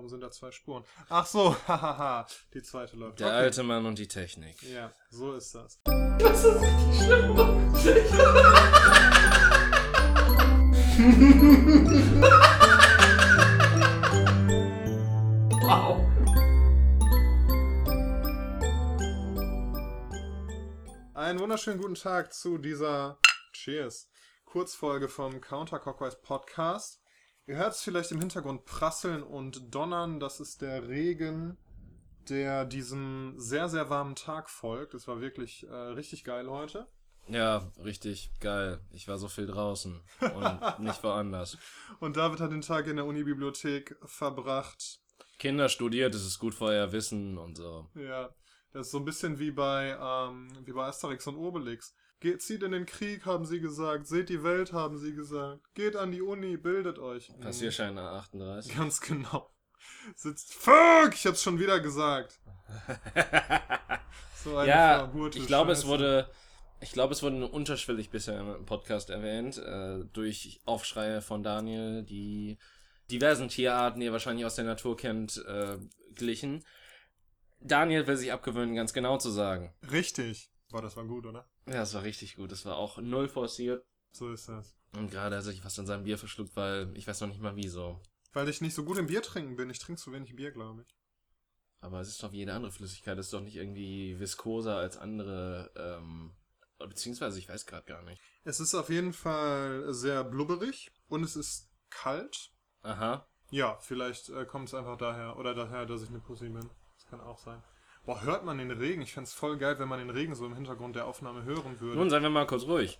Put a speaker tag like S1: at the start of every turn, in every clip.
S1: warum sind da zwei Spuren? Ach so, hahaha, die zweite läuft.
S2: Der
S1: okay.
S2: alte Mann und die Technik.
S1: Ja, so ist das.
S3: Das ist richtig schlimm. wow.
S1: Einen wunderschönen guten Tag zu dieser Cheers Kurzfolge vom Counter Clockwise Podcast. Ihr hört es vielleicht im Hintergrund prasseln und donnern. Das ist der Regen, der diesem sehr, sehr warmen Tag folgt. Es war wirklich äh, richtig geil heute.
S2: Ja, richtig geil. Ich war so viel draußen und nicht woanders.
S1: Und David hat den Tag in der Unibibliothek verbracht.
S2: Kinder studiert, es ist gut für euer Wissen und so.
S1: Ja, das ist so ein bisschen wie bei, ähm, wie bei Asterix und Obelix. Geht, zieht in den Krieg, haben sie gesagt. Seht die Welt, haben sie gesagt. Geht an die Uni, bildet euch.
S2: Passierschein A38.
S1: Ganz genau. Sitzt. Fuck! Ich hab's schon wieder gesagt. So eine
S2: ja, ich glaube, es wurde, ich glaube, es wurde nur unterschwellig bisher im Podcast erwähnt, äh, durch Aufschreie von Daniel, die diversen Tierarten, die ihr wahrscheinlich aus der Natur kennt, äh, glichen. Daniel will sich abgewöhnen, ganz genau zu sagen.
S1: Richtig. Boah, das war gut, oder?
S2: Ja, das war richtig gut. Das war auch null forciert.
S1: So ist das.
S2: Und gerade hat sich fast in seinem Bier verschluckt, weil ich weiß noch nicht mal wieso.
S1: Weil ich nicht so gut im Bier trinken bin. Ich trinke zu wenig Bier, glaube ich.
S2: Aber es ist doch wie jede andere Flüssigkeit. Es ist doch nicht irgendwie viskoser als andere, ähm, beziehungsweise ich weiß gerade gar nicht.
S1: Es ist auf jeden Fall sehr blubberig und es ist kalt.
S2: Aha.
S1: Ja, vielleicht äh, kommt es einfach daher. Oder daher, dass ich eine Pussy bin. Das kann auch sein. Boah, hört man den Regen? Ich fänd's voll geil, wenn man den Regen so im Hintergrund der Aufnahme hören würde.
S2: Nun seien wir mal kurz ruhig.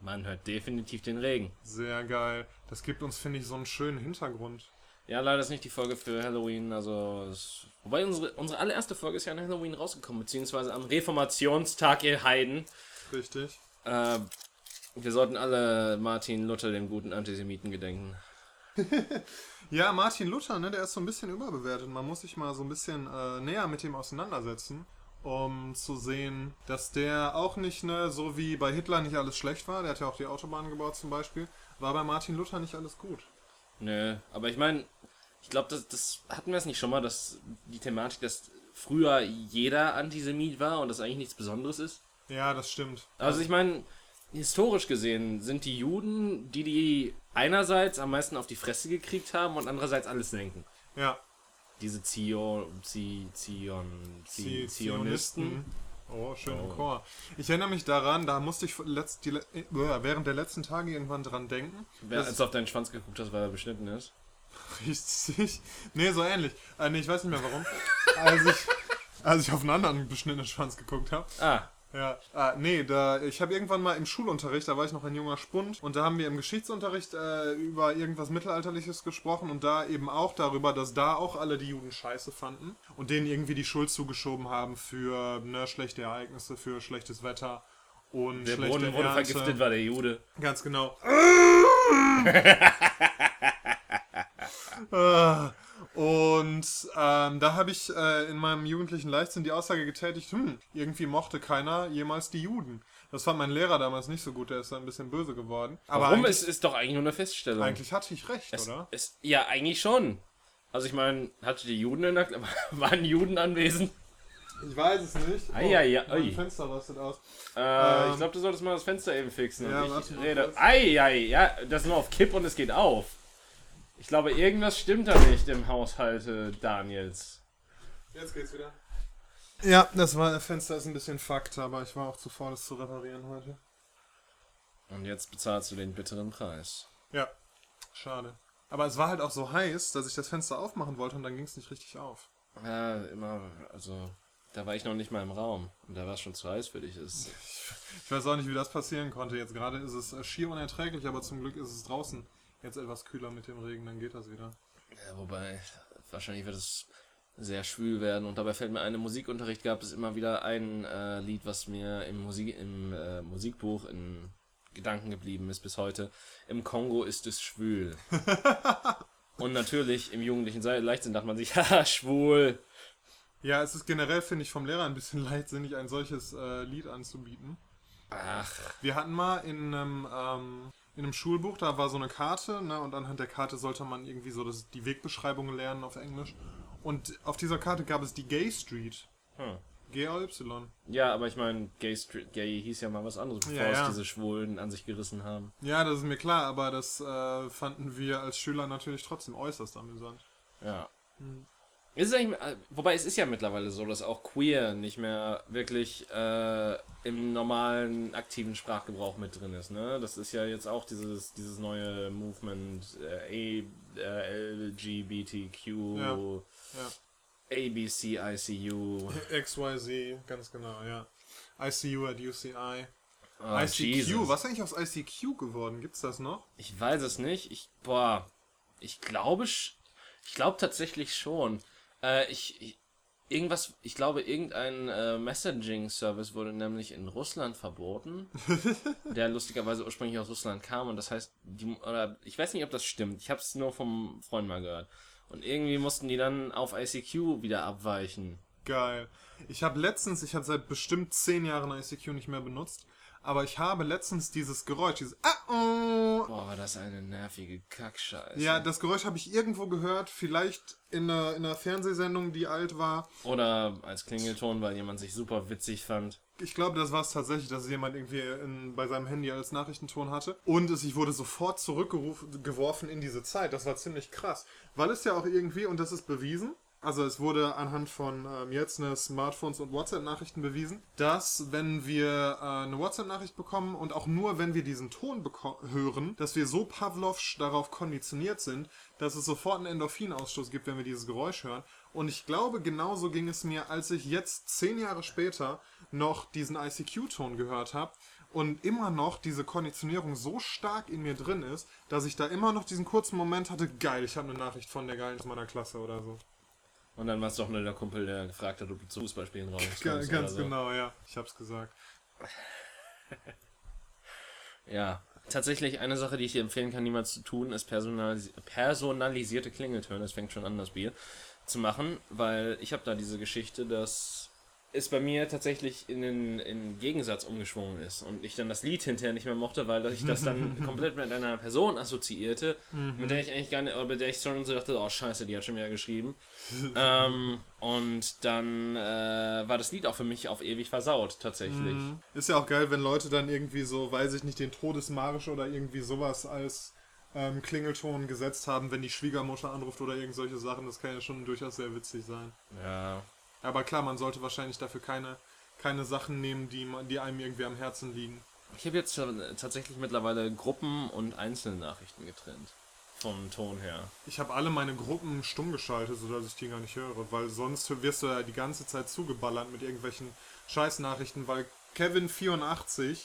S2: Man hört definitiv den Regen.
S1: Sehr geil. Das gibt uns, finde ich, so einen schönen Hintergrund.
S2: Ja, leider ist nicht die Folge für Halloween, also es, wobei unsere, unsere allererste Folge ist ja an Halloween rausgekommen, beziehungsweise am Reformationstag, ihr Heiden.
S1: Richtig.
S2: Äh, wir sollten alle Martin Luther, dem guten Antisemiten, gedenken.
S1: Ja, Martin Luther, ne, der ist so ein bisschen überbewertet. Man muss sich mal so ein bisschen äh, näher mit ihm auseinandersetzen, um zu sehen, dass der auch nicht, ne, so wie bei Hitler nicht alles schlecht war, der hat ja auch die Autobahn gebaut zum Beispiel, war bei Martin Luther nicht alles gut.
S2: Nö, aber ich meine, ich glaube, das, das hatten wir es nicht schon mal, dass die Thematik, dass früher jeder Antisemit war und das eigentlich nichts Besonderes ist.
S1: Ja, das stimmt.
S2: Also ich meine, historisch gesehen sind die Juden, die die einerseits am meisten auf die Fresse gekriegt haben und andererseits alles lenken.
S1: Ja,
S2: Diese Zio, Zi, Zion, Zi,
S1: die
S2: Zionisten.
S1: Oh, schön im
S2: Oh.
S1: Chor. Ich erinnere mich daran, da musste ich letzt, die, äh, während der letzten Tage irgendwann dran denken.
S2: Wer als du auf deinen Schwanz geguckt hast, weil er beschnitten ist.
S1: Richtig. Nee, so ähnlich. Äh, nee, ich weiß nicht mehr warum. als, ich, als ich auf einen anderen beschnittenen Schwanz geguckt habe.
S2: Ah,
S1: Ja, ah, nee, da, ich habe irgendwann mal im Schulunterricht, da war ich noch ein junger Spund, und da haben wir im Geschichtsunterricht äh, über irgendwas Mittelalterliches gesprochen und da eben auch darüber, dass da auch alle die Juden scheiße fanden und denen irgendwie die Schuld zugeschoben haben für ne, schlechte Ereignisse, für schlechtes Wetter und
S2: der
S1: schlechte
S2: Brunnen wurde
S1: Ernte.
S2: vergiftet, war der Jude.
S1: Ganz genau. Äh, Und ähm, da habe ich äh, in meinem jugendlichen Leichtsinn die Aussage getätigt, hm, irgendwie mochte keiner jemals die Juden. Das fand mein Lehrer damals nicht so gut, der ist da ein bisschen böse geworden. Aber
S2: Warum? Es ist doch eigentlich nur eine Feststellung.
S1: eigentlich hatte ich recht,
S2: es,
S1: oder?
S2: Es, ja, eigentlich schon. Also ich meine, hatte die Juden in der Kla- waren Juden anwesend?
S1: Ich weiß es nicht. Oh,
S2: Ei, ei, ei.
S1: mein Fenster rastet aus.
S2: Äh,
S1: Ähm,
S2: ich glaube, du solltest mal das Fenster eben fixen.
S1: Ja,
S2: und ich rede. Ei, ei, ja, das ist nur auf Kipp und es geht auf. Ich glaube, irgendwas stimmt da nicht im Haushalt äh, Daniels.
S1: Jetzt geht's wieder. Ja, das war, das Fenster ist ein bisschen fucked, aber ich war auch zu faul, es zu reparieren heute.
S2: Und jetzt bezahlst du den bitteren Preis.
S1: Ja, schade. Aber es war halt auch so heiß, dass ich das Fenster aufmachen wollte und dann ging es nicht richtig auf.
S2: Ja, immer, also, da war ich noch nicht mal im Raum. Und da war es schon zu heiß für dich. Das,
S1: Ich weiß auch nicht, wie das passieren konnte. Jetzt gerade ist es äh, schier unerträglich, aber zum Glück ist es draußen jetzt etwas kühler mit dem Regen, dann geht das wieder.
S2: ja, wobei, wahrscheinlich wird es sehr schwül werden. Und dabei fällt mir ein, im Musikunterricht gab es immer wieder ein äh, Lied, was mir im, Musik, im äh, Musikbuch in Gedanken geblieben ist bis heute. Im Kongo ist es schwül. Und natürlich im jugendlichen Leichtsinn dachte man sich, haha, schwul.
S1: Ja, es ist generell, finde ich, vom Lehrer ein bisschen leichtsinnig, ein solches äh, Lied anzubieten.
S2: Ach,
S1: Wir hatten mal in einem, ähm, in einem Schulbuch, da war so eine Karte, ne, und anhand der Karte sollte man irgendwie so das, die Wegbeschreibung lernen auf Englisch. Und auf dieser Karte gab es die Gay Street.
S2: Hm.
S1: G-A-Y.
S2: Ja, aber ich meine, Gay, Street- Gay hieß ja mal was anderes, bevor
S1: Ja, ja.
S2: es diese Schwulen an sich gerissen haben.
S1: Ja, das ist mir klar, aber das äh, fanden wir als Schüler natürlich trotzdem äußerst amüsant.
S2: Ja. Ist es eigentlich, äh, wobei es ist ja mittlerweile so, dass auch queer nicht mehr wirklich äh, im normalen aktiven Sprachgebrauch mit drin ist. Ne? Das ist ja jetzt auch dieses, dieses neue Movement äh, A, äh, LGBTQ,
S1: Ja. Ja.
S2: ABC, ICU.
S1: XYZ, ganz genau, ja. ICU at UCI.
S2: Ah,
S1: ICQ,
S2: Jesus.
S1: was ist eigentlich aus ICQ geworden? Gibt's das noch?
S2: Ich weiß es nicht. Ich, boah, ich glaube, ich glaube tatsächlich schon. Äh, ich, ich, irgendwas, ich glaube, irgendein äh, Messaging-Service wurde nämlich in Russland verboten, der lustigerweise ursprünglich aus Russland kam und das heißt, die, oder ich weiß nicht, ob das stimmt. Ich habe es nur vom Freund mal gehört. Und irgendwie mussten die dann auf ICQ wieder abweichen.
S1: Geil. Ich habe letztens, ich habe seit bestimmt zehn Jahren ICQ nicht mehr benutzt, aber ich habe letztens dieses Geräusch, dieses ah, oh,
S2: Boah, war das eine nervige Kackscheiße.
S1: Ja, das Geräusch habe ich irgendwo gehört, vielleicht in einer, in einer Fernsehsendung, die alt war.
S2: Oder als Klingelton, weil jemand sich super witzig fand.
S1: Ich glaube, das war es tatsächlich, dass es jemand irgendwie in, bei seinem Handy als Nachrichtenton hatte. Und es, ich wurde sofort zurückgeworfen in diese Zeit. Das war ziemlich krass. Weil es ja auch irgendwie, und das ist bewiesen, also es wurde anhand von ähm, jetzt eine Smartphones und WhatsApp-Nachrichten bewiesen, dass wenn wir äh, eine WhatsApp-Nachricht bekommen und auch nur wenn wir diesen Ton hören, dass wir so Pavlovsch darauf konditioniert sind, dass es sofort einen Endorphinausstoß gibt, wenn wir dieses Geräusch hören. Und ich glaube, genauso ging es mir, als ich jetzt zehn Jahre später noch diesen ICQ-Ton gehört habe und immer noch diese Konditionierung so stark in mir drin ist, dass ich da immer noch diesen kurzen Moment hatte, geil, ich habe eine Nachricht von der Geilen aus meiner Klasse oder so.
S2: Und dann war es doch nur der Kumpel, der gefragt hat, ob du zu Fußballspielen rauskommst.
S1: Ga-
S2: oder
S1: ganz
S2: so.
S1: genau, ja. Ich hab's gesagt.
S2: Ja, tatsächlich eine Sache, die ich dir empfehlen kann, niemals zu tun, ist personalis personalisierte Klingeltöne. Es fängt schon an, das Bier zu machen, weil ich habe da diese Geschichte, dass es bei mir tatsächlich in den in Gegensatz umgeschwungen ist und ich dann das Lied hinterher nicht mehr mochte, weil ich das dann komplett mit einer Person assoziierte, mit der ich eigentlich gar nicht, oder mit der ich schon so dachte, oh scheiße, die hat schon wieder geschrieben. ähm, und dann äh, war das Lied auch für mich auf ewig versaut, tatsächlich.
S1: Ist ja auch geil, wenn Leute dann irgendwie so, weiß ich nicht, den Todesmarsch oder irgendwie sowas als ähm, Klingelton gesetzt haben, wenn die Schwiegermutter anruft oder irgend solche Sachen. Das kann ja schon durchaus sehr witzig sein.
S2: Ja,
S1: Aber klar, man sollte wahrscheinlich dafür keine, keine Sachen nehmen, die, man- die einem irgendwie am Herzen liegen.
S2: Ich habe jetzt äh, tatsächlich mittlerweile Gruppen- und Einzelnachrichten getrennt. Vom Ton her.
S1: Ich habe alle meine Gruppen stumm geschaltet, sodass ich die gar nicht höre, weil sonst wirst du ja die ganze Zeit zugeballert mit irgendwelchen Scheißnachrichten, weil Kevin84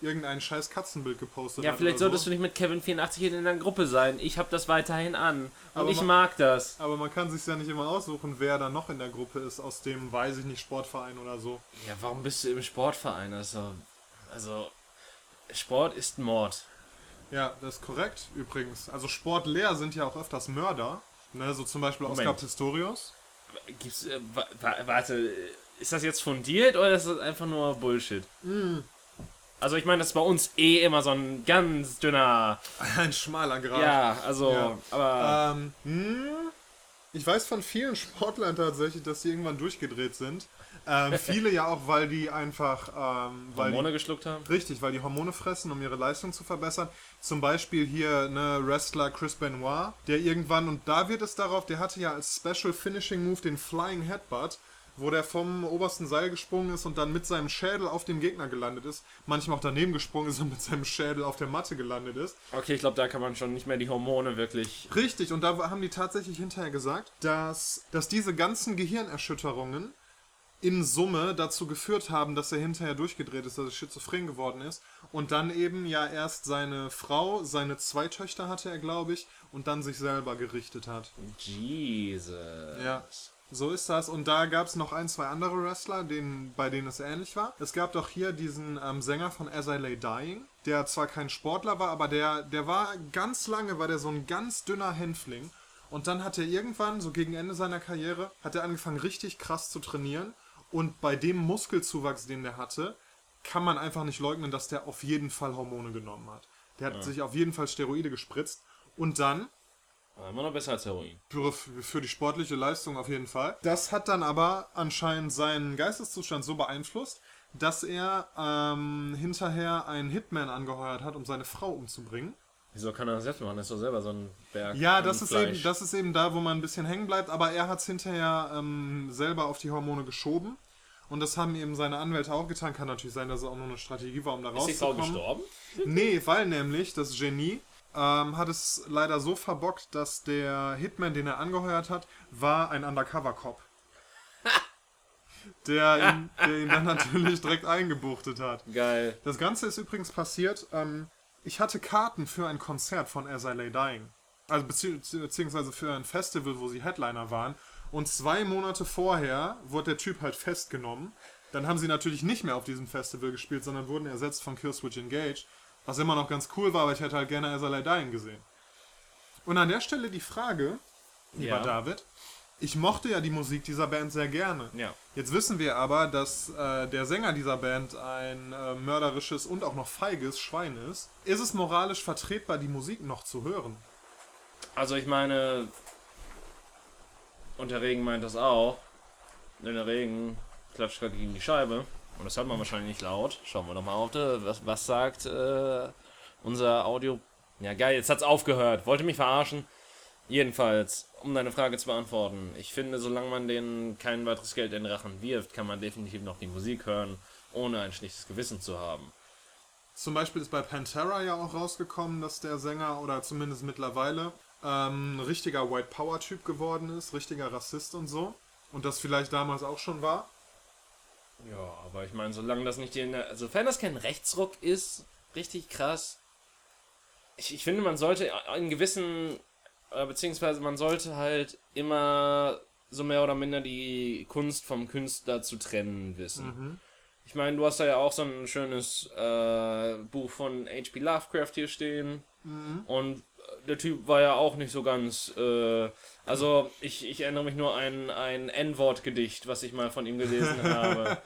S1: irgendein scheiß Katzenbild gepostet
S2: Ja,
S1: hat.
S2: vielleicht
S1: oder
S2: solltest
S1: so.
S2: du nicht mit Kevin84 in einer Gruppe sein. Ich habe das weiterhin an. Und
S1: Aber
S2: ich
S1: man-
S2: mag das.
S1: Aber man kann sich ja nicht immer aussuchen, wer da noch in der Gruppe ist, aus dem, weiß ich nicht, Sportverein oder so.
S2: Ja, warum bist du im Sportverein? Also, also Sport ist Mord.
S1: Ja, das ist korrekt, übrigens. Also Sportlehr sind ja auch öfters Mörder. Ne, so zum Beispiel
S2: Moment.
S1: Oscar Pistorius.
S2: Gibt's, äh, wa wa warte, ist das jetzt fundiert oder ist das einfach nur Bullshit?
S1: Mm.
S2: Also ich meine, das ist bei uns eh immer so ein ganz dünner.
S1: Ein schmaler Grad.
S2: Ja, also,
S1: Ja.
S2: aber
S1: Ähm, hm, ich weiß von vielen Sportlern tatsächlich, dass sie irgendwann durchgedreht sind. Ähm, viele ja auch, weil die einfach, ähm, weil
S2: Hormone geschluckt haben.
S1: die, richtig, weil die Hormone fressen, um ihre Leistung zu verbessern. Zum Beispiel hier ne Wrestler Chris Benoit, der irgendwann und da wird es darauf, der hatte ja als Special Finishing Move den Flying Headbutt, wo der vom obersten Seil gesprungen ist und dann mit seinem Schädel auf dem Gegner gelandet ist. Manchmal auch daneben gesprungen ist und mit seinem Schädel auf der Matte gelandet ist.
S2: Okay, ich glaube, da kann man schon nicht mehr die Hormone wirklich.
S1: Richtig, und da haben die tatsächlich hinterher gesagt, dass, dass diese ganzen Gehirnerschütterungen in Summe dazu geführt haben, dass er hinterher durchgedreht ist, dass er schizophren geworden ist. Und dann eben ja erst seine Frau, seine zwei Töchter hatte er, glaube ich, und dann sich selber gerichtet hat.
S2: Jesus.
S1: Ja. So ist das. Und da gab es noch ein, zwei andere Wrestler, denen, bei denen es ähnlich war. Es gab doch hier diesen ähm, Sänger von As I Lay Dying, der zwar kein Sportler war, aber der, der war ganz lange, war der so ein ganz dünner Hänfling. Und dann hat er irgendwann, so gegen Ende seiner Karriere, hat er angefangen richtig krass zu trainieren. Und bei dem Muskelzuwachs, den der hatte, kann man einfach nicht leugnen, dass der auf jeden Fall Hormone genommen hat. Der hat sich auf jeden Fall Steroide gespritzt. Und dann
S2: immer noch besser als Heroin.
S1: für, für die sportliche Leistung auf jeden Fall. Das hat dann aber anscheinend seinen Geisteszustand so beeinflusst, dass er ähm, hinterher einen Hitman angeheuert hat, um seine Frau umzubringen.
S2: Wieso kann er das selbst machen? Das ist doch selber so ein Berg.
S1: Ja, das ist,
S2: Fleisch.
S1: eben, das ist eben da, wo man ein bisschen hängen bleibt, aber er hat es hinterher ähm, selber auf die Hormone geschoben. Und das haben eben seine Anwälte auch getan. Kann natürlich sein, dass es auch nur eine Strategie war, um da
S2: Ist die Frau
S1: rauszukommen.
S2: gestorben?
S1: Nee, weil nämlich das Genie ähm, hat es leider so verbockt, dass der Hitman, den er angeheuert hat, war ein Undercover-Cop. der, ihn, der ihn dann natürlich direkt eingebuchtet hat.
S2: Geil.
S1: Das Ganze ist übrigens passiert, ähm, ich hatte Karten für ein Konzert von As I Lay Dying. Also bezieh beziehungsweise für ein Festival, wo sie Headliner waren. Und zwei Monate vorher wurde der Typ halt festgenommen. Dann haben sie natürlich nicht mehr auf diesem Festival gespielt, sondern wurden ersetzt von Killswitch Engage. Was immer noch ganz cool war, aber ich hätte halt gerne As I Lay Dying gesehen. Und an der Stelle die Frage, lieber
S2: Ja.
S1: David. Ich mochte ja die Musik dieser Band sehr gerne.
S2: Ja.
S1: Jetzt wissen wir aber, dass äh, der Sänger dieser Band ein äh, mörderisches und auch noch feiges Schwein ist. Ist es moralisch vertretbar, die Musik noch zu hören?
S2: Also ich meine, und der Regen meint das auch, denn der Regen klatscht gerade gegen die Scheibe. Und das hört man wahrscheinlich nicht laut. Schauen wir doch mal auf, die, was, was sagt äh, unser Audio... Ja geil, jetzt hat's aufgehört. Wollte mich verarschen. Jedenfalls, um deine Frage zu beantworten. Ich finde, solange man denen kein weiteres Geld in den Rachen wirft, kann man definitiv noch die Musik hören, ohne ein schlechtes Gewissen zu haben.
S1: Zum Beispiel ist bei Pantera ja auch rausgekommen, dass der Sänger, oder zumindest mittlerweile, ähm, ein richtiger White Power Typ geworden ist, richtiger Rassist und so. Und das vielleicht damals auch schon war.
S2: Ja, aber ich meine, solange das nicht in der, sofern das kein Rechtsruck ist, richtig krass. Ich, ich finde, man sollte in gewissen, äh, beziehungsweise man sollte halt immer so mehr oder minder die Kunst vom Künstler zu trennen wissen. Ich meine, du hast da ja auch so ein schönes äh, Buch von H.P. Lovecraft hier stehen. Und äh, der Typ war ja auch nicht so ganz. Äh, also, ich, ich erinnere mich nur an ein N-Wort-Gedicht, was ich mal von ihm gelesen habe.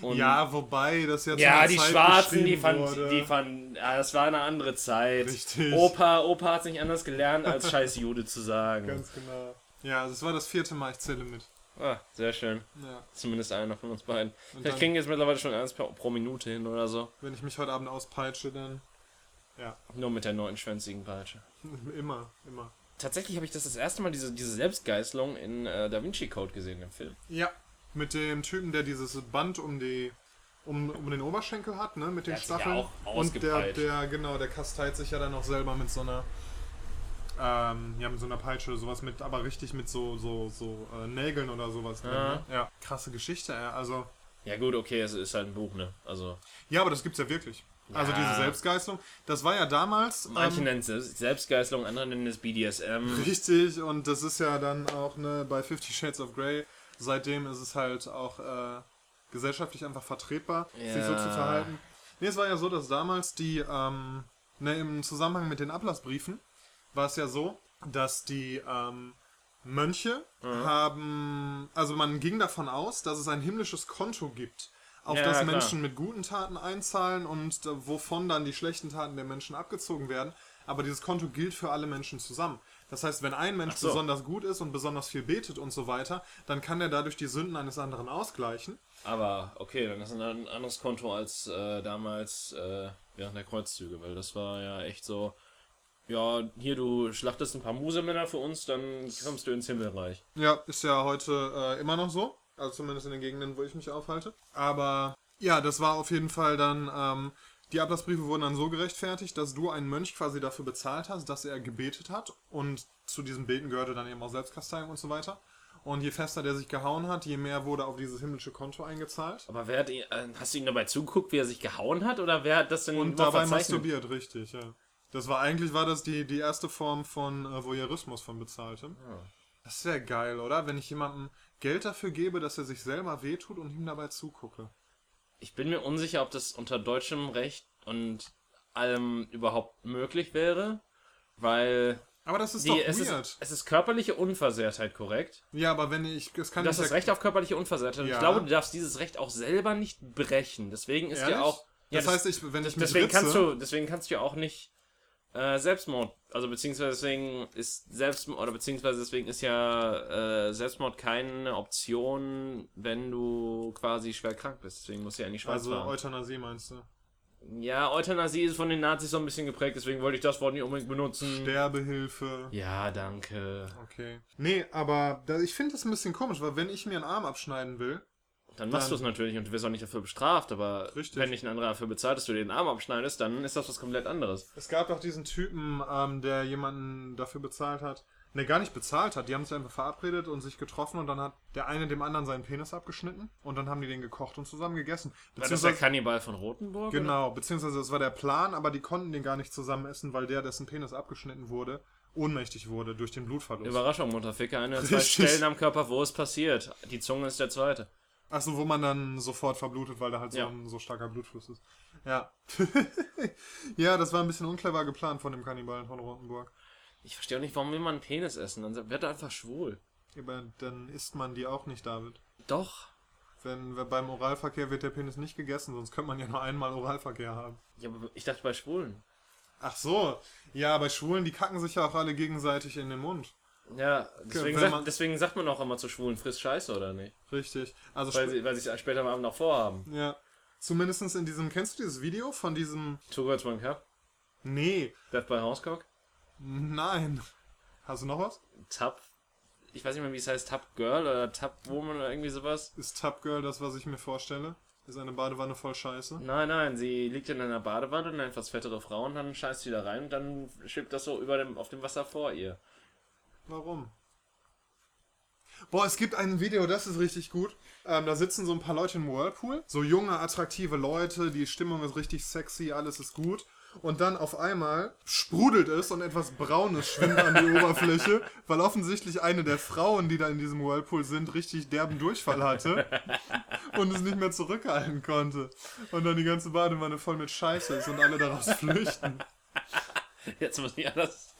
S2: Und
S1: ja, wobei das ja
S2: ja, die
S1: Zeit
S2: Schwarzen, die fanden, die fanden, ja, das war eine andere Zeit.
S1: Richtig.
S2: Opa, Opa hat nicht anders gelernt, als scheiß Jude zu sagen.
S1: Ganz genau. Ja, das war das vierte Mal, ich zähle mit.
S2: Ah, sehr schön.
S1: Ja.
S2: Zumindest einer von uns beiden. Vielleicht
S1: dann-
S2: kriegen wir jetzt mittlerweile schon eins pro Minute hin oder so.
S1: Wenn ich mich heute Abend auspeitsche, dann. Ja,
S2: Nur mit der neunschwänzigen Peitsche.
S1: immer, immer.
S2: Tatsächlich habe ich das das erste Mal, diese, diese Selbstgeißelung in äh, Da Vinci Code gesehen im Film.
S1: Ja, mit dem Typen, der dieses Band um die. Um, um den Oberschenkel hat, ne, mit den
S2: Der sich ja
S1: und der, der, genau, der kasteit sich ja dann auch selber mit so einer, ähm, ja, mit so einer Peitsche, sowas mit, aber richtig mit so, so, so äh, Nägeln oder sowas
S2: Ja.
S1: ne? Ja, krasse Geschichte, also,
S2: Ja gut, okay, es ist halt ein Buch, ne? Also,
S1: ja, aber das gibt's ja wirklich. Also
S2: Ja.
S1: diese Selbstgeißelung, das war ja damals,
S2: manche
S1: ähm,
S2: nennen es Selbstgeißelung, andere nennen es BDSM.
S1: Richtig, und das ist ja dann auch ne, bei Fifty Shades of Grey, seitdem ist es halt auch äh, gesellschaftlich einfach vertretbar, sich so zu
S2: Ja.
S1: verhalten. Nee, es war ja so, dass damals die, ähm, ne, im Zusammenhang mit den Ablassbriefen, war es ja so, dass die ähm, Mönche
S2: Mhm.
S1: haben, also man ging davon aus, dass es ein himmlisches Konto gibt, auf
S2: Ja,
S1: das
S2: klar.
S1: Menschen mit guten Taten einzahlen und wovon dann die schlechten Taten der Menschen abgezogen werden. Aber dieses Konto gilt für alle Menschen zusammen. Das heißt, wenn ein Mensch
S2: so.
S1: besonders gut ist und besonders viel betet und so weiter, dann kann er dadurch die Sünden eines anderen ausgleichen.
S2: Aber okay, dann ist ein anderes Konto als äh, damals äh, während der Kreuzzüge, weil das war ja echt so, ja, hier du schlachtest ein paar Musemänner für uns, dann kommst du ins Himmelreich.
S1: Ja, ist ja heute äh, immer noch so. Also zumindest in den Gegenden, wo ich mich aufhalte. Aber ja, das war auf jeden Fall dann. Ähm, die Ablassbriefe wurden dann so gerechtfertigt, dass du einen Mönch quasi dafür bezahlt hast, dass er gebetet hat. Und zu diesem Beten gehörte dann eben auch Selbstkasteiung und so weiter. Und je fester der sich gehauen hat, je mehr wurde auf dieses himmlische Konto eingezahlt.
S2: Aber wer hat ihn, äh, hast du ihn dabei zugeguckt, wie er sich gehauen hat, oder wer hat das denn
S1: Und dabei masturbiert, richtig, ja. Das war eigentlich war das die, die erste Form von äh, Voyeurismus von bezahltem. Das wäre geil, oder? Wenn ich jemandem Geld dafür gebe, dass er sich selber wehtut und ihm dabei zugucke.
S2: Ich bin mir unsicher, ob das unter deutschem Recht und allem überhaupt möglich wäre, weil
S1: Aber das ist
S2: die,
S1: doch
S2: es,
S1: weird.
S2: ist, es ist körperliche Unversehrtheit, korrekt?
S1: ja, aber wenn ich, es kann
S2: Das ist
S1: nicht
S2: das Recht auf körperliche Unversehrtheit. Und
S1: Ja.
S2: Ich glaube, du darfst dieses Recht auch selber nicht brechen. Deswegen ist
S1: Ehrlich?
S2: ja auch. Ja,
S1: das, heißt, ich, wenn ich mich
S2: deswegen
S1: ritze,
S2: kannst du, deswegen kannst du ja auch nicht Äh, Selbstmord. Also beziehungsweise deswegen ist Selbstmord, oder beziehungsweise deswegen ist ja äh, Selbstmord keine Option, wenn du quasi schwer krank bist. Deswegen muss ja eigentlich schwarz
S1: Also
S2: fahren.
S1: Euthanasie meinst du?
S2: Ja, Euthanasie ist von den Nazis so ein bisschen geprägt, deswegen wollte ich das Wort nicht unbedingt benutzen.
S1: Sterbehilfe.
S2: Ja, danke.
S1: Okay. Nee, aber da, ich finde das ein bisschen komisch, weil wenn ich mir einen Arm abschneiden will,
S2: Dann machst du es natürlich und du wirst auch nicht dafür bestraft, aber
S1: Richtig.
S2: wenn dich ein anderer dafür bezahlt, dass du dir den Arm abschneidest, dann ist das was komplett anderes.
S1: es gab doch diesen Typen, ähm, der jemanden dafür bezahlt hat. Ne, gar nicht bezahlt hat. Die haben sich einfach verabredet und sich getroffen und dann hat der eine dem anderen seinen Penis abgeschnitten und dann haben die den gekocht und zusammen gegessen.
S2: War das der Kannibal von Rotenburg? oder?
S1: Genau, beziehungsweise das war der Plan, aber die konnten den gar nicht zusammen essen, weil der, dessen Penis abgeschnitten wurde, ohnmächtig wurde durch den Blutverlust.
S2: Überraschung, Mutterficker. Eine der zwei. Stellen am Körper, wo es passiert. Die Zunge ist der zweite.
S1: Achso, wo man dann sofort verblutet, weil da halt so
S2: Ja.
S1: ein so starker Blutfluss ist. Ja. ja, das war ein bisschen unclever geplant von dem Kannibalen von Rotenburg.
S2: Ich verstehe auch nicht, warum will man einen Penis essen? Dann wird er einfach schwul.
S1: Aber dann isst man die auch nicht, David.
S2: Doch.
S1: Wenn wenn beim Oralverkehr wird der Penis nicht gegessen, sonst könnte man ja nur einmal Oralverkehr haben.
S2: Ja, aber ich dachte bei Schwulen.
S1: Ach so. Ja, bei Schwulen, die kacken sich ja auch alle gegenseitig in den Mund.
S2: Ja, deswegen,
S1: man-
S2: sagt, deswegen sagt man auch immer zu Schwulen, friss Scheiße, oder nicht?
S1: Richtig. Also
S2: Weil sie, weil sie es später am Abend noch vorhaben.
S1: ja. Zumindestens in diesem, kennst du dieses Video von diesem.
S2: Two Girls, One Cup.
S1: Nee.
S2: Death by Housecock.
S1: Nein. Hast du noch was?
S2: Tub. Ich weiß nicht mehr, wie es heißt. Tub Girl oder Tub Woman oder irgendwie sowas.
S1: Ist Tub Girl das, was ich mir vorstelle? Ist eine Badewanne voll Scheiße?
S2: Nein, nein, sie liegt in einer Badewanne und eine etwas fettere Frau und dann scheißt sie da rein und dann schwebt das so über dem, auf dem Wasser vor ihr.
S1: Warum? Boah, es gibt ein Video, das ist richtig gut. Ähm, da sitzen so ein paar Leute im Whirlpool. So junge, attraktive Leute, die Stimmung ist richtig sexy, alles ist gut. Und dann auf einmal sprudelt es und etwas Braunes schwimmt an die Oberfläche, weil offensichtlich eine der Frauen, die da in diesem Whirlpool sind, richtig derben Durchfall hatte und es nicht mehr zurückhalten konnte. Und dann die ganze Badewanne voll mit Scheiße ist und alle daraus flüchten.
S2: Jetzt muss ich anders.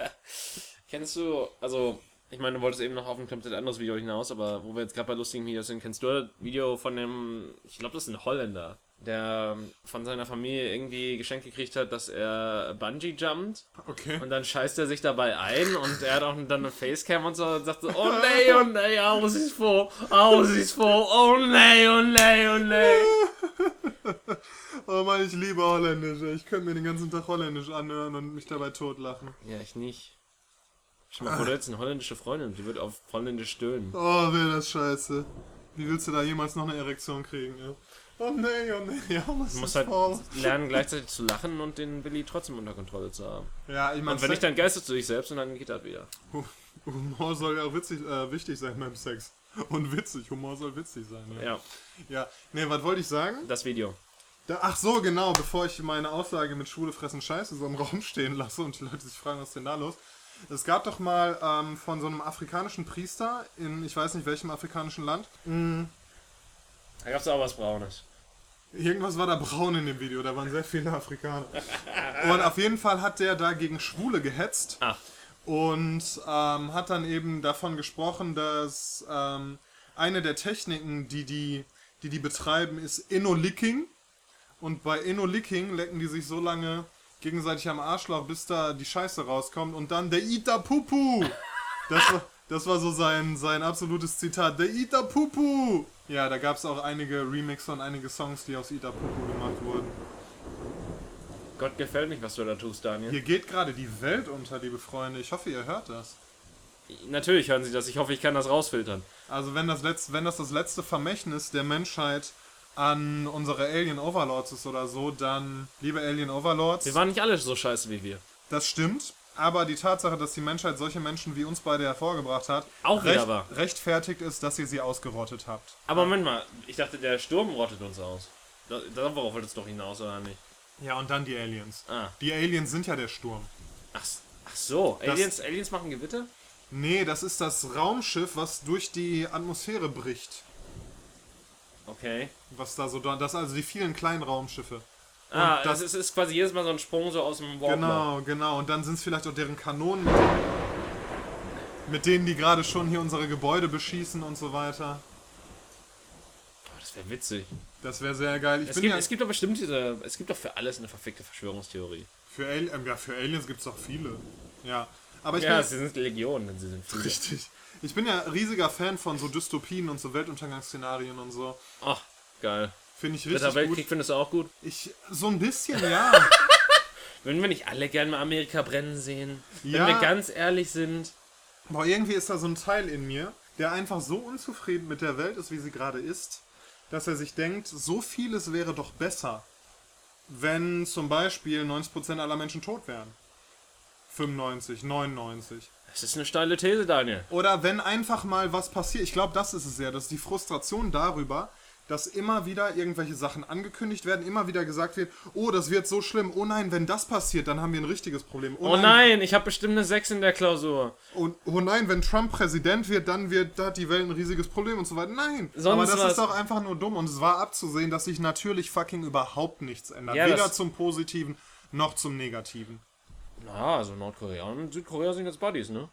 S2: Kennst du, also, ich meine, du wolltest eben noch auf ein komplett anderes Video hinaus, aber wo wir jetzt gerade bei lustigen Videos sind, kennst du das Video von dem, ich glaube, das ist ein Holländer, der von seiner Familie irgendwie geschenkt gekriegt hat, dass er Bungee jumpt
S1: Okay.
S2: und dann scheißt er sich dabei ein und er hat auch dann eine Facecam und so und sagt so, oh nee, oh nee, alles ist voll, alles ist voll, oh nee, oh nee, oh nee.
S1: Oh Mann, ich liebe Holländisch. Ich könnte mir den ganzen Tag Holländisch anhören und mich dabei totlachen.
S2: Ja, ich nicht. Stell mal vor, du hättest eine holländische Freundin und die wird auf Holländisch stöhnen.
S1: Oh, wäre das scheiße. Wie willst du da jemals noch eine Erektion kriegen, ja? Oh nee, oh nee, ja, was
S2: Du musst halt
S1: faul.
S2: lernen, gleichzeitig zu lachen und den Willi trotzdem unter Kontrolle zu haben.
S1: Ja, ich meine,
S2: Und wenn nicht, dann geistest du dich selbst und dann geht das wieder.
S1: Humor soll ja auch witzig, äh, wichtig sein beim Sex. Und witzig, Humor soll witzig sein. Ja,
S2: Ja,
S1: ja. nee, was wollte ich sagen?
S2: das Video.
S1: Da, ach so, genau, bevor ich meine Aussage mit Schwule fressen Scheiße so im Raum stehen lasse und die Leute sich fragen, was ist denn da los? Es gab doch mal ähm, von so einem afrikanischen Priester in, ich weiß nicht welchem afrikanischen Land,
S2: Da gab's auch was Braunes.
S1: Irgendwas war da braun in dem Video, da waren sehr viele Afrikaner. Und auf jeden Fall hat der da gegen Schwule gehetzt
S2: Ah,
S1: und ähm, hat dann eben davon gesprochen, dass ähm, eine der Techniken, die die, die, die betreiben, ist Inno-Licking. Und bei Inno-Licking lecken die sich so lange gegenseitig am Arschloch, bis da die Scheiße rauskommt und dann der Ita Pupu. Das war, das war so sein, sein absolutes Zitat. Der Ita Pupu. Ja, da gab es auch einige Remixe und einige Songs, die aus Ita Pupu gemacht wurden.
S2: Gott gefällt nicht, was du da tust, Daniel.
S1: Hier geht gerade die Welt unter, liebe Freunde. Ich hoffe, ihr hört das.
S2: Natürlich hören sie das. Ich hoffe, ich kann das rausfiltern.
S1: Also wenn das, letzt, wenn das das letzte Vermächtnis der Menschheit an unsere Alien Overlords ist oder so, dann, liebe Alien Overlords,
S2: Wir waren nicht alle so scheiße wie wir.
S1: das stimmt. Aber die Tatsache, dass die Menschheit solche Menschen wie uns beide hervorgebracht hat,
S2: Auch
S1: recht, rechtfertigt ist, dass ihr sie ausgerottet habt.
S2: Aber Moment mal, ich dachte, der Sturm rottet uns aus. Da, darauf wolltest du doch hinaus, oder nicht?
S1: Ja, und dann die Aliens.
S2: Ah.
S1: Die Aliens sind ja der Sturm.
S2: Ach, ach so, Aliens, Aliens machen Gewitter?
S1: Nee, das ist das Raumschiff, was durch die Atmosphäre bricht.
S2: Okay.
S1: Was da so da, das also die vielen kleinen Raumschiffe.
S2: Ah,
S1: das-
S2: das ist, ist quasi jedes Mal so ein Sprung so aus dem Warp.
S1: Genau, genau. Und dann sind es vielleicht auch deren Kanonen, mit denen, mit denen die gerade schon hier unsere Gebäude beschießen und so weiter.
S2: Oh, das wäre witzig.
S1: Das wäre sehr geil. Ich
S2: Es gibt,
S1: ja
S2: es gibt doch bestimmt diese. Es gibt doch für alles eine verfickte Verschwörungstheorie.
S1: Für, Ali ähm, ja, für Aliens gibt es doch viele. Ja. Aber ich
S2: Ja,
S1: bin,
S2: sie sind Legionen, sie sind viele.
S1: richtig. Ich bin ja riesiger Fan von so Dystopien und so Weltuntergangsszenarien und so.
S2: Ach, geil.
S1: Finde ich
S2: Dritter
S1: richtig
S2: Weltkrieg
S1: gut.
S2: findest du auch gut?
S1: Ich, so ein bisschen, ja.
S2: Würden wir nicht alle gerne mal Amerika brennen sehen? Wenn
S1: Ja.
S2: wir ganz ehrlich sind.
S1: Aber irgendwie ist da so ein Teil in mir, der einfach so unzufrieden mit der Welt ist, wie sie gerade ist, dass er sich denkt, so vieles wäre doch besser, wenn zum Beispiel 90% aller Menschen tot wären. 95, 99.
S2: Das ist eine steile These, Daniel.
S1: Oder wenn einfach mal was passiert. Ich glaube, das ist es ja. Das ist die Frustration darüber, dass immer wieder irgendwelche Sachen angekündigt werden, immer wieder gesagt wird, oh, das wird so schlimm. Oh nein, wenn das passiert, dann haben wir ein richtiges Problem.
S2: Oh nein, ich habe bestimmt eine 6 in der Klausur.
S1: Und, oh nein, wenn Trump Präsident wird, dann wird da die Welt ein riesiges Problem und so weiter. Nein,
S2: Sonst
S1: aber das
S2: was.
S1: ist doch einfach nur dumm und es war abzusehen, dass sich natürlich fucking überhaupt nichts ändert.
S2: Ja,
S1: Weder zum Positiven noch zum Negativen.
S2: Na, also Nordkorea und Südkorea sind jetzt Buddies, ne?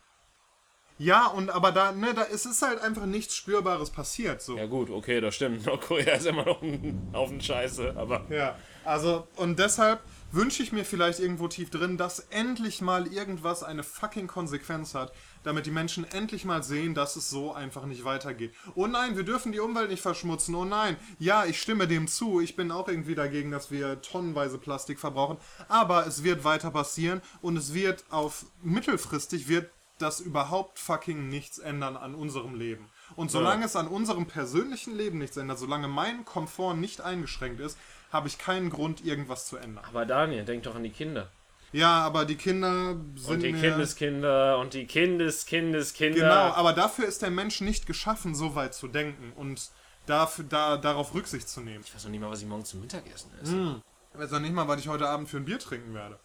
S1: Ja, und aber da, ne, da es ist halt einfach nichts Spürbares passiert. So.
S2: Ja gut, okay, das stimmt. Nordkorea ist immer noch ein Haufen Scheiße, aber...
S1: Ja, also und deshalb wünsche ich mir vielleicht irgendwo tief drin, dass endlich mal irgendwas eine fucking Konsequenz hat, damit die Menschen endlich mal sehen, dass es so einfach nicht weitergeht. Oh nein, wir dürfen die Umwelt nicht verschmutzen. Oh nein, ja, ich stimme dem zu. Ich bin auch irgendwie dagegen, dass wir tonnenweise Plastik verbrauchen. Aber es wird weiter passieren und es wird auf mittelfristig wird das überhaupt fucking nichts ändern an unserem Leben. Und solange es an unserem persönlichen Leben nichts ändert, solange mein Komfort nicht eingeschränkt ist, habe ich keinen Grund, irgendwas zu ändern.
S2: Aber Daniel, denk doch an die Kinder.
S1: Ja, aber die Kinder sind
S2: Und die. Kindeskinder und die Kindeskindskinder.
S1: Genau, aber dafür ist der Mensch nicht geschaffen, so weit zu denken und dafür, da, darauf Rücksicht zu nehmen.
S2: Ich weiß noch nicht mal, was ich morgen zum Mittagessen esse.
S1: Hm. Ich weiß noch nicht mal, was ich heute Abend für ein Bier trinken werde.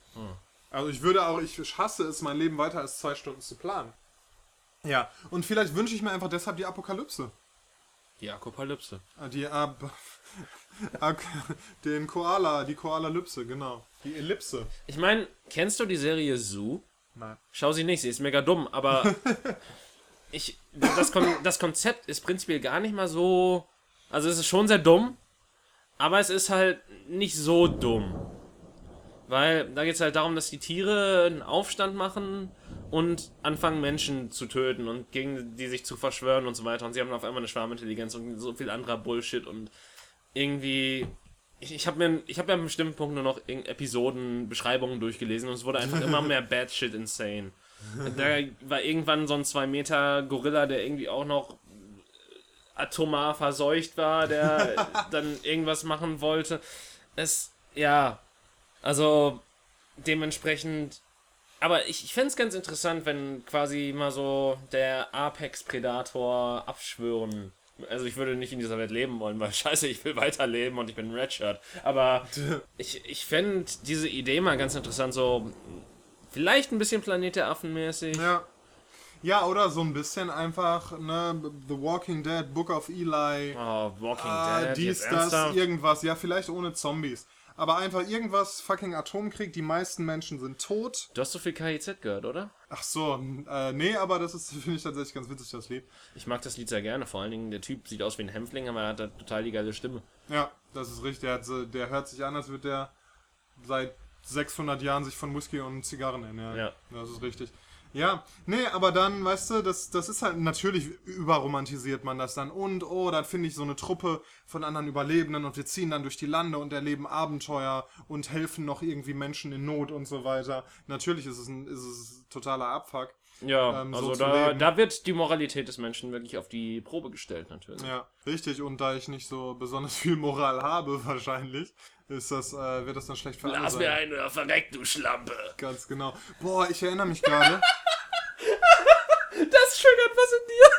S1: Also ich würde auch, ich hasse es, mein Leben weiter als zwei Stunden zu planen. Ja, und vielleicht wünsche ich mir einfach deshalb die Apokalypse.
S2: Die Apokalypse.
S1: Ah, Die Ab... Ak den Koala, die Koalalypse, genau. Die Ellipse.
S2: Ich meine, kennst du die Serie Zoo?
S1: Nein.
S2: Schau sie nicht, sie ist mega dumm, aber ich, das, Kon das Konzept ist prinzipiell gar nicht mal so. Also es ist schon sehr dumm, aber es ist halt nicht so dumm. Weil da geht es halt darum, dass die Tiere einen Aufstand machen und anfangen Menschen zu töten und gegen die sich zu verschwören und so weiter. Und sie haben auf einmal eine Schwarmintelligenz und so viel anderer Bullshit und irgendwie. Ich, ich habe mir, ich habe ja an einem bestimmten Punkt nur noch Episoden, Beschreibungen durchgelesen und es wurde einfach immer mehr bad shit insane. Da war irgendwann so ein 2 Meter Gorilla, der irgendwie auch noch atomar verseucht war, der dann irgendwas machen wollte. Es, ja, also dementsprechend. Aber ich, ich fände es ganz interessant, wenn quasi mal so der Apex-Predator abschwören. Also ich würde nicht in dieser Welt leben wollen, weil scheiße, ich will weiterleben und ich bin ein Redshirt. Aber ich, ich fände diese Idee mal ganz interessant, so vielleicht ein bisschen Planet der Affen mäßig.
S1: Ja. Ja, oder so ein bisschen einfach, ne, The Walking Dead, Book of Eli,
S2: Oh, Walking
S1: ah,
S2: Dead,
S1: dies,
S2: jetzt
S1: das,
S2: ernsthaft?
S1: irgendwas. Ja, vielleicht ohne Zombies. Aber einfach irgendwas, fucking Atomkrieg, die meisten Menschen sind tot.
S2: Du hast so viel KIZ gehört, oder?
S1: Ach so, äh, nee, aber das ist, finde ich tatsächlich ganz witzig, das Lied.
S2: Ich mag das Lied sehr gerne, vor allen Dingen der Typ sieht aus wie ein Hämpfling, aber er hat halt total die geile Stimme.
S1: Ja, das ist richtig. Der, hat, der hört sich an, als würde der seit 600 Jahren sich von Whisky und Zigarren ernähren.
S2: Ja.
S1: Das ist richtig. Ja, nee, aber dann, weißt du, das, das ist halt, natürlich überromantisiert man das dann. Und, oh, dann finde ich so eine Truppe von anderen Überlebenden und wir ziehen dann durch die Lande und erleben Abenteuer und helfen noch irgendwie Menschen in Not und so weiter. Natürlich ist es ein, ist es totaler Abfuck.
S2: Ja,
S1: Ähm, so
S2: also
S1: zu
S2: da, da wird die Moralität des Menschen wirklich auf die Probe gestellt, natürlich.
S1: Ja, richtig. Und da ich nicht so besonders viel Moral habe, wahrscheinlich, ist das, äh, wird das dann schlecht für
S2: Lass mir einen oder verreck, du Schlampe.
S1: Ganz genau. Boah, ich erinnere mich gerade.
S2: Was in dir.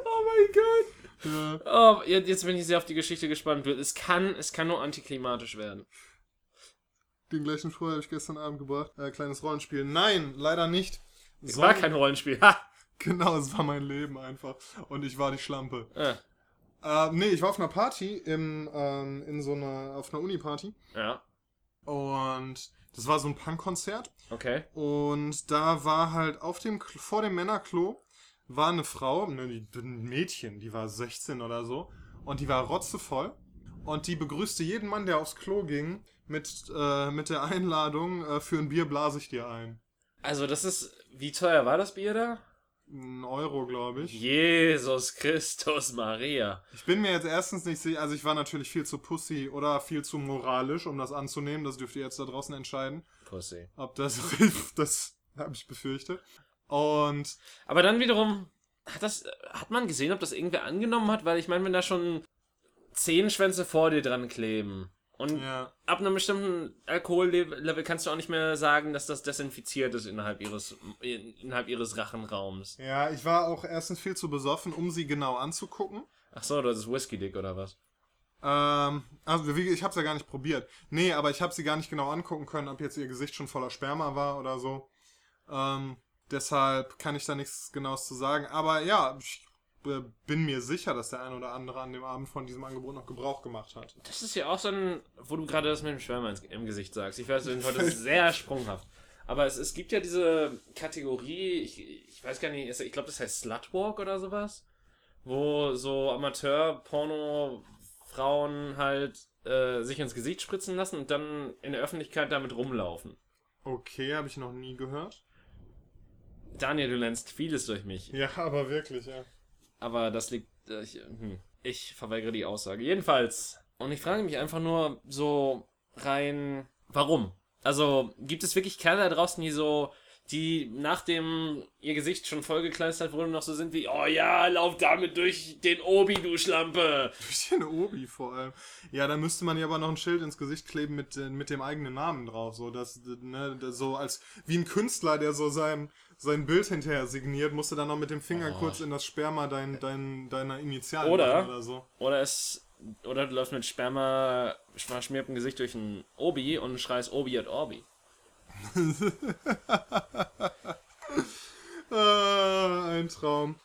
S2: oh mein Gott.
S1: äh,
S2: Oh, jetzt bin ich sehr auf die Geschichte gespannt. Es kann, es kann nur antiklimatisch werden.
S1: den gleichen Spruch habe ich gestern Abend gebracht. Äh, kleines Rollenspiel. Nein, leider nicht.
S2: Es war kein Rollenspiel. Ha!
S1: Genau, es war mein Leben einfach. Und ich war die Schlampe.
S2: Äh,
S1: Äh, nee, ich war auf einer Party, im, ähm, in so einer, auf einer Uni-Party.
S2: ja,
S1: Und das war so ein Punk-Konzert.
S2: okay.
S1: Und da war halt auf dem, vor dem Männerklo war eine Frau, ne, ein Mädchen, die war 16 oder so. Und die war rotzevoll. und die begrüßte jeden Mann, der aufs Klo ging, mit, äh, mit der Einladung, äh, für ein Bier blase ich dir ein.
S2: Also das ist, wie teuer war das Bier da?
S1: Ein Euro, glaube ich.
S2: Jesus Christus Maria.
S1: Ich bin mir jetzt erstens nicht sicher, also ich war natürlich viel zu pussy oder viel zu moralisch, um das anzunehmen. Das dürft ihr jetzt da draußen entscheiden.
S2: Pussy.
S1: Ob das das habe ich befürchtet. Und
S2: Aber dann wiederum, hat das, hat man gesehen, ob das irgendwer angenommen hat? Weil ich meine, wenn da schon zehn Schwänze vor dir dran kleben und
S1: ja,
S2: ab einem bestimmten Alkohollevel kannst du auch nicht mehr sagen, dass das desinfiziert ist innerhalb ihres, innerhalb ihres Rachenraums.
S1: ja, ich war auch erstens viel zu besoffen, um sie genau anzugucken.
S2: Ach so, das ist Whisky Dick oder was?
S1: Ähm, also wie, ich habe es ja gar nicht probiert. Nee, aber ich habe sie gar nicht genau angucken können, ob jetzt ihr Gesicht schon voller Sperma war oder so. Ähm, deshalb kann ich da nichts Genaues zu sagen. Aber ja, ich bin mir sicher, dass der ein oder andere an dem Abend von diesem Angebot noch Gebrauch gemacht hat.
S2: Das ist ja auch so ein, wo du gerade das mit dem Schwärmer im Gesicht sagst. Ich weiß, sind heute sehr sprunghaft. Aber es, es gibt ja diese Kategorie, ich, ich weiß gar nicht, ich glaube, das heißt Slutwalk oder sowas, wo so Amateur-Porno-Frauen halt äh, sich ins Gesicht spritzen lassen und dann in der Öffentlichkeit damit rumlaufen.
S1: Okay, habe ich noch nie gehört.
S2: Daniel, du lernst vieles durch mich.
S1: Ja, aber wirklich, ja.
S2: Aber das liegt. äh, Ich, hm, ich verweigere die Aussage. Jedenfalls. Und ich frage mich einfach nur so rein, warum? Also, gibt es wirklich Kerle da draußen, die so, die nachdem ihr Gesicht schon vollgekleistert wurde, noch so sind wie, oh ja, lauf damit durch den Obi, du Schlampe.
S1: Bisschen Obi vor allem. Ja, da müsste man ja aber noch ein Schild ins Gesicht kleben mit, äh, mit dem eigenen Namen drauf. So, dass, ne, so als wie ein Künstler, der so sein, sein Bild hinterher signiert, musste dann noch mit dem Finger
S2: Oh.
S1: kurz in das Sperma dein, dein, deiner Initialen
S2: Oder?
S1: oder so.
S2: Oder es, oder du läufst mit Sperma verschmiertem Gesicht durch ein Obi und schreist Obi at Orbi.
S1: Äh, ein Traum.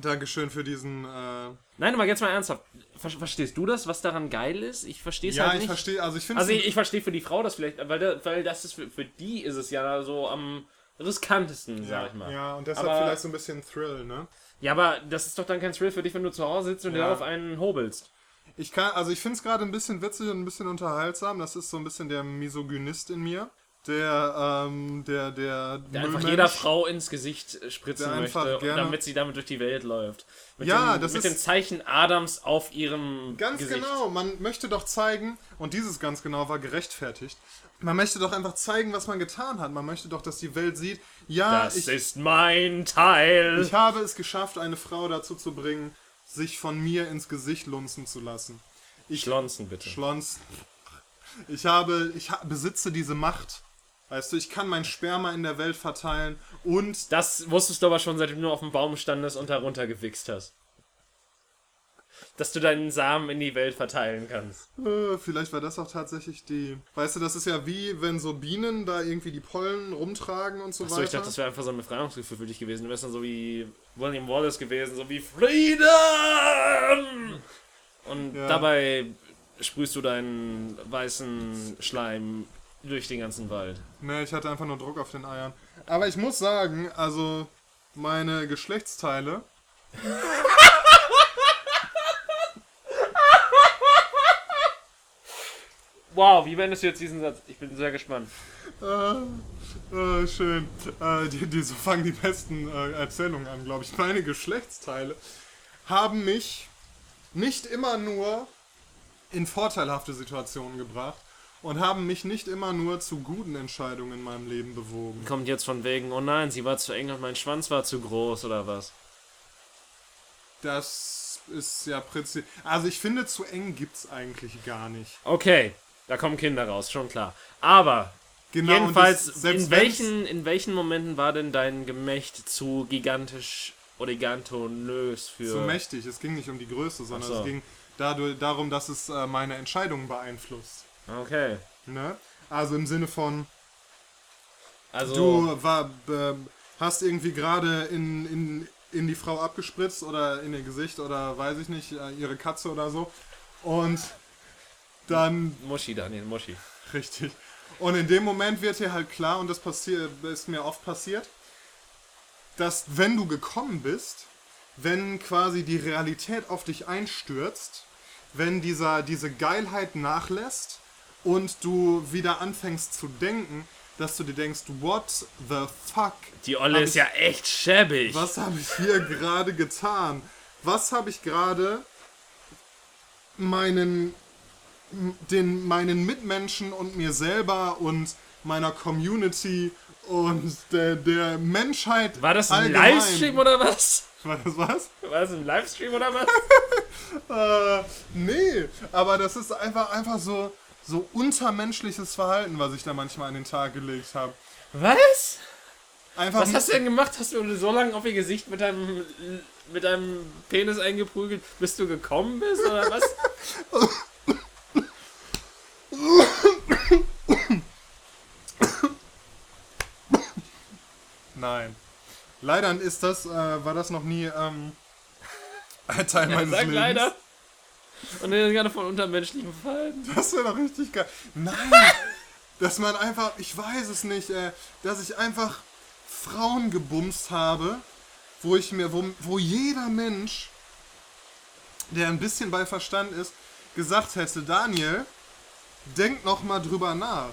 S1: Dankeschön für diesen. Äh,
S2: Nein, aber jetzt mal ernsthaft. Ver verstehst du das, was daran geil ist? Ich verstehe es
S1: ja,
S2: halt
S1: ich
S2: nicht.
S1: verstehe. Also ich finde
S2: Also ich, ich verstehe für die Frau das vielleicht, weil, da, weil das ist für, für die ist es ja so am riskantesten, sag
S1: ja,
S2: ich mal.
S1: ja, und deshalb
S2: Aber-
S1: vielleicht so ein bisschen Thrill, ne?
S2: Ja, aber das ist doch dann kein Thrill für dich, wenn du zu Hause sitzt und dir
S1: Ja.
S2: darauf einen hobelst.
S1: Ich kann, also ich finde es gerade ein bisschen witzig und ein bisschen unterhaltsam. Das ist so ein bisschen der Misogynist in mir. Der, ähm, der, der,
S2: Der einfach jeder Frau ins Gesicht äh, spritzen möchte, damit sie damit durch die Welt läuft. Mit
S1: Ja,
S2: dem,
S1: das
S2: mit
S1: ist-
S2: dem Zeichen Adams auf ihrem
S1: Ganz
S2: Gesicht.
S1: genau, man möchte doch zeigen, und dieses ganz genau war gerechtfertigt, man möchte doch einfach zeigen, was man getan hat. Man möchte doch, dass die Welt sieht, ja,
S2: Das
S1: ich,
S2: ist mein Teil.
S1: ich habe es geschafft, eine Frau dazu zu bringen, sich von mir ins Gesicht lunzen zu lassen. Ich
S2: Schlonzen bitte.
S1: Schlons. Ich habe, ich ha besitze diese Macht. Weißt du, ich kann mein Sperma in der Welt verteilen und
S2: Das wusstest du aber schon, seitdem du auf dem Baum standest und darunter gewichst hast. Dass du deinen Samen in die Welt verteilen kannst.
S1: Äh, vielleicht war das auch tatsächlich die. Weißt du, das ist ja wie wenn so Bienen da irgendwie die Pollen rumtragen und so
S2: Achso,
S1: weiter.
S2: ich dachte, das wäre einfach so ein Befreiungsgefühl für dich gewesen. Du wärst dann so wie William Wallace gewesen, so wie Freedom! Und
S1: Ja.
S2: dabei sprühst du deinen weißen Schleim durch den ganzen Wald.
S1: ne, ich hatte einfach nur Druck auf den Eiern. Aber ich muss sagen, also meine Geschlechtsteile.
S2: Wow, wie wendest du jetzt diesen Satz? Ich bin sehr gespannt.
S1: Äh, äh, schön. Äh, die, die, so fangen die besten äh, Erzählungen an, glaube ich. Meine Geschlechtsteile haben mich nicht immer nur in vorteilhafte Situationen gebracht und haben mich nicht immer nur zu guten Entscheidungen in meinem Leben bewogen.
S2: Kommt jetzt von wegen, oh nein, sie war zu eng und mein Schwanz war zu groß oder was?
S1: Das ist ja prinzipiell. Also ich finde, zu eng gibt's eigentlich gar nicht.
S2: Okay, da kommen Kinder raus, schon klar. Aber
S1: Genau,
S2: Jedenfalls,
S1: das-
S2: in, welchen, in welchen Momenten war denn dein Gemächt zu gigantisch oder gigantonös für.
S1: zu mächtig. Es ging nicht um die Größe, sondern
S2: so.
S1: es ging dadurch, darum, dass es äh, meine Entscheidungen beeinflusst.
S2: Okay.
S1: Ne? Also im Sinne von,
S2: Also.
S1: du war, äh, hast irgendwie gerade in, in, in die Frau abgespritzt oder in ihr Gesicht oder weiß ich nicht, äh, ihre Katze oder so. Und dann,
S2: Muschi, Daniel, Muschi.
S1: richtig. Und in dem Moment wird dir halt klar, und das passiert, ist mir oft passiert, dass wenn du gekommen bist, wenn quasi die Realität auf dich einstürzt, wenn dieser, diese Geilheit nachlässt und du wieder anfängst zu denken, dass du dir denkst, what the fuck?
S2: Die Olle ist
S1: ich-
S2: ja echt schäbig.
S1: Was habe ich hier gerade getan? Was habe ich gerade meinen, den, meinen Mitmenschen und mir selber und meiner Community und der, der Menschheit
S2: War das ein
S1: allgemein-
S2: Livestream oder was?
S1: War das was?
S2: War das ein Livestream oder was?
S1: Äh, nee, aber das ist einfach, einfach so, so untermenschliches Verhalten, was ich da manchmal an den Tag gelegt habe.
S2: Was?
S1: Einfach
S2: Was hast du denn gemacht? Hast du so lange auf ihr Gesicht mit deinem, mit deinem Penis eingeprügelt, bis du gekommen bist oder was?
S1: Nein. Leider ist das, äh, war das noch nie ähm, ein Teil meines
S2: Sag
S1: Lebens.
S2: leider. Und dann gerade von untermenschlichem Verhalten.
S1: Das wäre doch richtig geil. Nein! dass man einfach, ich weiß es nicht, äh, dass ich einfach Frauen gebumst habe, wo ich mir, wo, wo jeder Mensch, der ein bisschen bei Verstand ist, gesagt hätte, Daniel, denk noch mal drüber nach.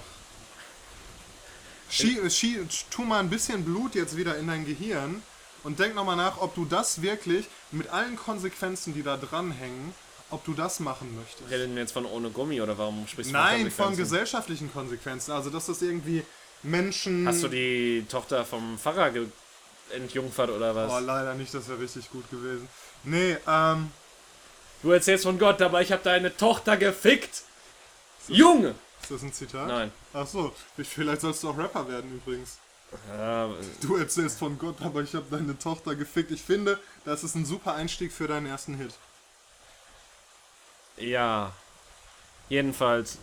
S1: Schie, schie, tu mal ein bisschen Blut jetzt wieder in dein Gehirn und denk noch mal nach, ob du das wirklich mit allen Konsequenzen, die da dranhängen, ob du das machen möchtest.
S2: Reden wir jetzt von ohne Gummi oder warum sprichst du
S1: Nein, von
S2: Konsequenzen?
S1: gesellschaftlichen Konsequenzen. Also, dass das irgendwie Menschen.
S2: Hast du die Tochter vom Pfarrer entjungfert oder was?
S1: Oh, leider nicht, das wäre richtig gut gewesen. Nee, ähm.
S2: Du erzählst von Gott, aber ich habe deine Tochter gefickt. Junge!
S1: Ist das ein Zitat?
S2: Nein.
S1: Ach so, vielleicht sollst du auch Rapper werden übrigens.
S2: Ja,
S1: Du erzählst von Gott, aber ich habe deine Tochter gefickt. Ich finde, das ist ein super Einstieg für deinen ersten Hit.
S2: Ja. Jedenfalls.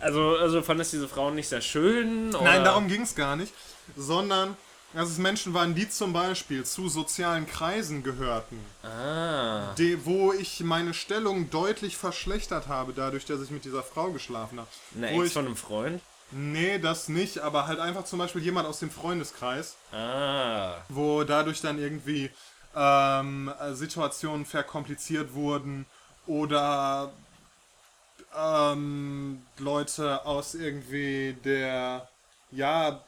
S2: Also, also fandest diese Frauen nicht sehr schön? Oder?
S1: Nein, darum ging es gar nicht. Sondern, dass es Menschen waren, die zum Beispiel zu sozialen Kreisen gehörten.
S2: Ah.
S1: die, wo ich meine Stellung deutlich verschlechtert habe, dadurch, dass ich mit dieser Frau geschlafen habe.
S2: Eine
S1: wo
S2: Ex
S1: ich,
S2: von einem Freund?
S1: nee, das nicht, aber halt einfach zum Beispiel jemand aus dem Freundeskreis,
S2: Ah.
S1: wo dadurch dann irgendwie ähm, Situationen verkompliziert wurden oder ähm, Leute aus irgendwie der, ja,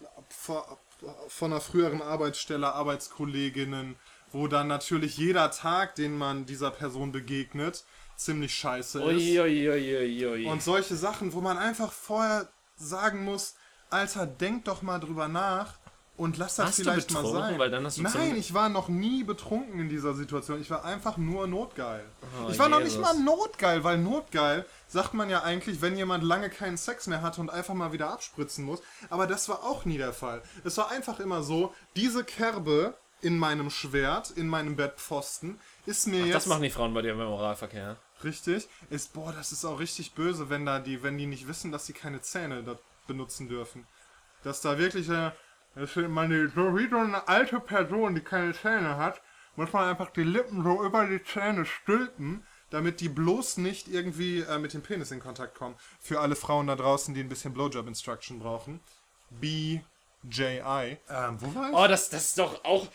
S1: von einer früheren Arbeitsstelle, Arbeitskolleginnen, wo dann natürlich jeder Tag, den man dieser Person begegnet, ziemlich scheiße ist.
S2: Uiuiuiui.
S1: Und solche Sachen, wo man einfach vorher sagen muss, Alter, denk doch mal drüber nach und lass das
S2: Warst
S1: vielleicht mal sein.
S2: Weil dann hast du
S1: Nein, ich war noch nie betrunken in dieser Situation. Ich war einfach nur notgeil.
S2: Oh,
S1: ich war noch nicht
S2: Jesus.
S1: mal notgeil, weil notgeil sagt man ja eigentlich, wenn jemand lange keinen Sex mehr hatte und einfach mal wieder abspritzen muss. Aber das war auch nie der Fall. Es war einfach immer so, diese Kerbe in meinem Schwert, in meinem Bettpfosten, ist mir jetzt
S2: Das machen die Frauen bei dir im Oralverkehr.
S1: Richtig. Ist, boah, das ist auch richtig böse, wenn da die, wenn die nicht wissen, dass sie keine Zähne benutzen dürfen. Dass da wirklich, äh, das ist meine, so wie so eine alte Person, die keine Zähne hat, muss man einfach die Lippen so über die Zähne stülpen, damit die bloß nicht irgendwie äh, mit dem Penis in Kontakt kommen. Für alle Frauen da draußen, die ein bisschen Blowjob Instruction brauchen. BJI. Ähm, wo war ich?
S2: Oh, das, das ist doch auch.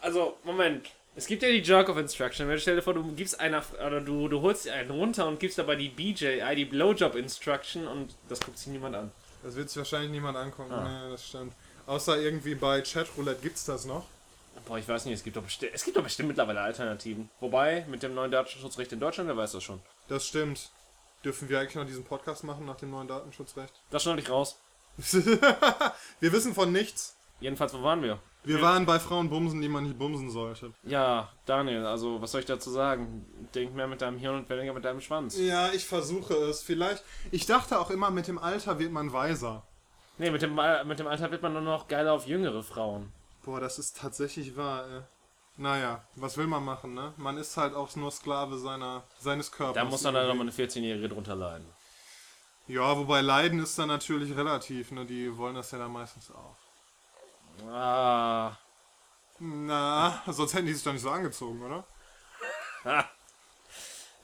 S2: Also, Moment. Es gibt ja die Jerk-off Instruction. Wenn du stell dir vor, du gibst einer, oder du, du holst einen runter und gibst dabei die BJI, die Blowjob Instruction und das guckt sich niemand an.
S1: Das wird sich wahrscheinlich niemand angucken.
S2: Ah.
S1: Nee, das stimmt. Außer irgendwie bei Chatroulette gibt's das noch.
S2: Boah, ich weiß nicht, es gibt doch bestimmt, es gibt doch bestimmt mittlerweile Alternativen. Wobei, mit dem neuen Datenschutzrecht in Deutschland, wer weiß das schon.
S1: Das stimmt. Dürfen wir eigentlich noch diesen Podcast machen nach dem neuen Datenschutzrecht?
S2: Das schneide ich raus.
S1: wir wissen von nichts.
S2: Jedenfalls, wo waren wir?
S1: Wir waren bei Frauen bumsen, die man nicht bumsen sollte.
S2: Ja, Daniel, also, was soll ich dazu sagen? Denk mehr mit deinem Hirn und weniger mit deinem Schwanz.
S1: Ja, ich versuche es. Vielleicht. Ich dachte auch immer, mit dem Alter wird man weiser.
S2: Nee, mit dem, Al- mit dem Alter wird man nur noch geiler auf jüngere Frauen.
S1: Boah, das ist tatsächlich wahr, ey. Naja, was will man machen, ne? Man ist halt auch nur Sklave seiner, seines Körpers.
S2: Da muss dann halt nochmal eine 14-Jährige drunter leiden.
S1: Ja, wobei Leiden ist dann natürlich relativ, ne? Die wollen das ja dann meistens auch.
S2: Ah.
S1: Na, sonst hätten die sich doch nicht so angezogen, oder?
S2: Ha.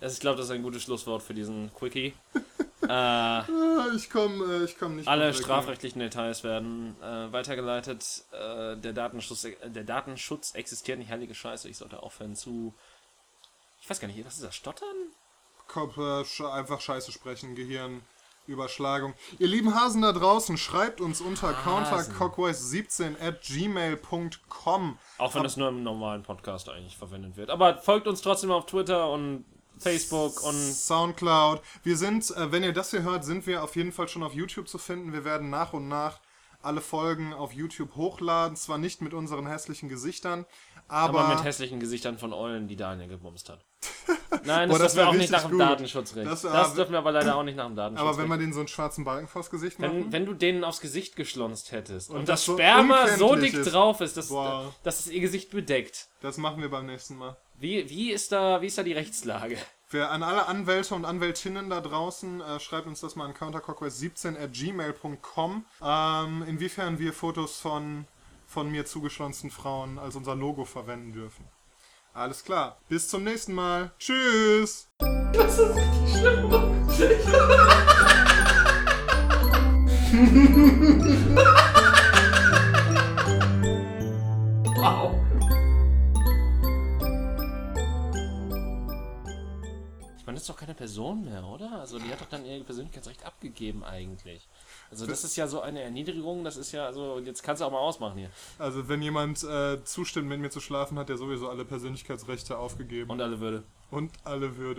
S2: Ich glaube, das ist ein gutes Schlusswort für diesen Quickie. äh,
S1: Ich komme äh, ich komm nicht
S2: alle
S1: weg,
S2: strafrechtlichen Details werden äh, weitergeleitet. Äh, der, Datenschutz, der Datenschutz existiert nicht, heilige Scheiße. Ich sollte aufhören zu. Ich weiß gar nicht, was ist das? Stottern?
S1: Kopf, äh, einfach Scheiße sprechen, Gehirn. Überschlagung. Ihr lieben Hasen da draußen, schreibt uns unter countercockwise17 at gmail.com.
S2: Auch wenn das nur im normalen Podcast eigentlich verwendet wird. Aber folgt uns trotzdem auf Twitter und Facebook und
S1: Soundcloud. Wir sind, äh, wenn ihr das hier hört, sind wir auf jeden Fall schon auf YouTube zu finden. Wir werden nach und nach alle Folgen auf YouTube hochladen. Zwar nicht mit unseren hässlichen Gesichtern, aber,
S2: aber mit hässlichen Gesichtern von Eulen, die Daniel gebumst hat. Nein,
S1: Boah,
S2: das,
S1: das
S2: dürfen wir auch nicht nach dem
S1: gut.
S2: Datenschutzrecht.
S1: Das
S2: Das,
S1: wär-
S2: dürfen wir aber leider auch nicht nach dem Datenschutzrecht.
S1: aber wenn man den so einen schwarzen Balken vors Gesicht macht.
S2: wenn, wenn du denen aufs Gesicht geschlonzt hättest und,
S1: Und
S2: das
S1: das
S2: Sperma so dick
S1: ist.
S2: drauf ist, dass,
S1: Boah.
S2: dass es ihr Gesicht bedeckt.
S1: Das machen wir beim nächsten Mal.
S2: Wie, wie, ist da, wie ist da die Rechtslage?
S1: Für an alle Anwälte und Anwältinnen da draußen, äh, schreibt uns das mal an countercockwise17 at gmail.com, ähm, inwiefern wir Fotos von, von mir zugeschlonzten Frauen als unser Logo verwenden dürfen. Alles klar. Bis zum nächsten Mal. Tschüss.
S3: Das ist richtig schlimm. wow.
S2: doch keine Person mehr, oder? Also die hat doch dann ihr Persönlichkeitsrecht abgegeben eigentlich. Also das ist ja so eine Erniedrigung, das ist ja, also jetzt kannst du auch mal ausmachen hier.
S1: Also wenn jemand äh, zustimmt, mit mir zu schlafen, hat er sowieso alle Persönlichkeitsrechte aufgegeben.
S2: Und alle Würde.
S1: und alle Würde.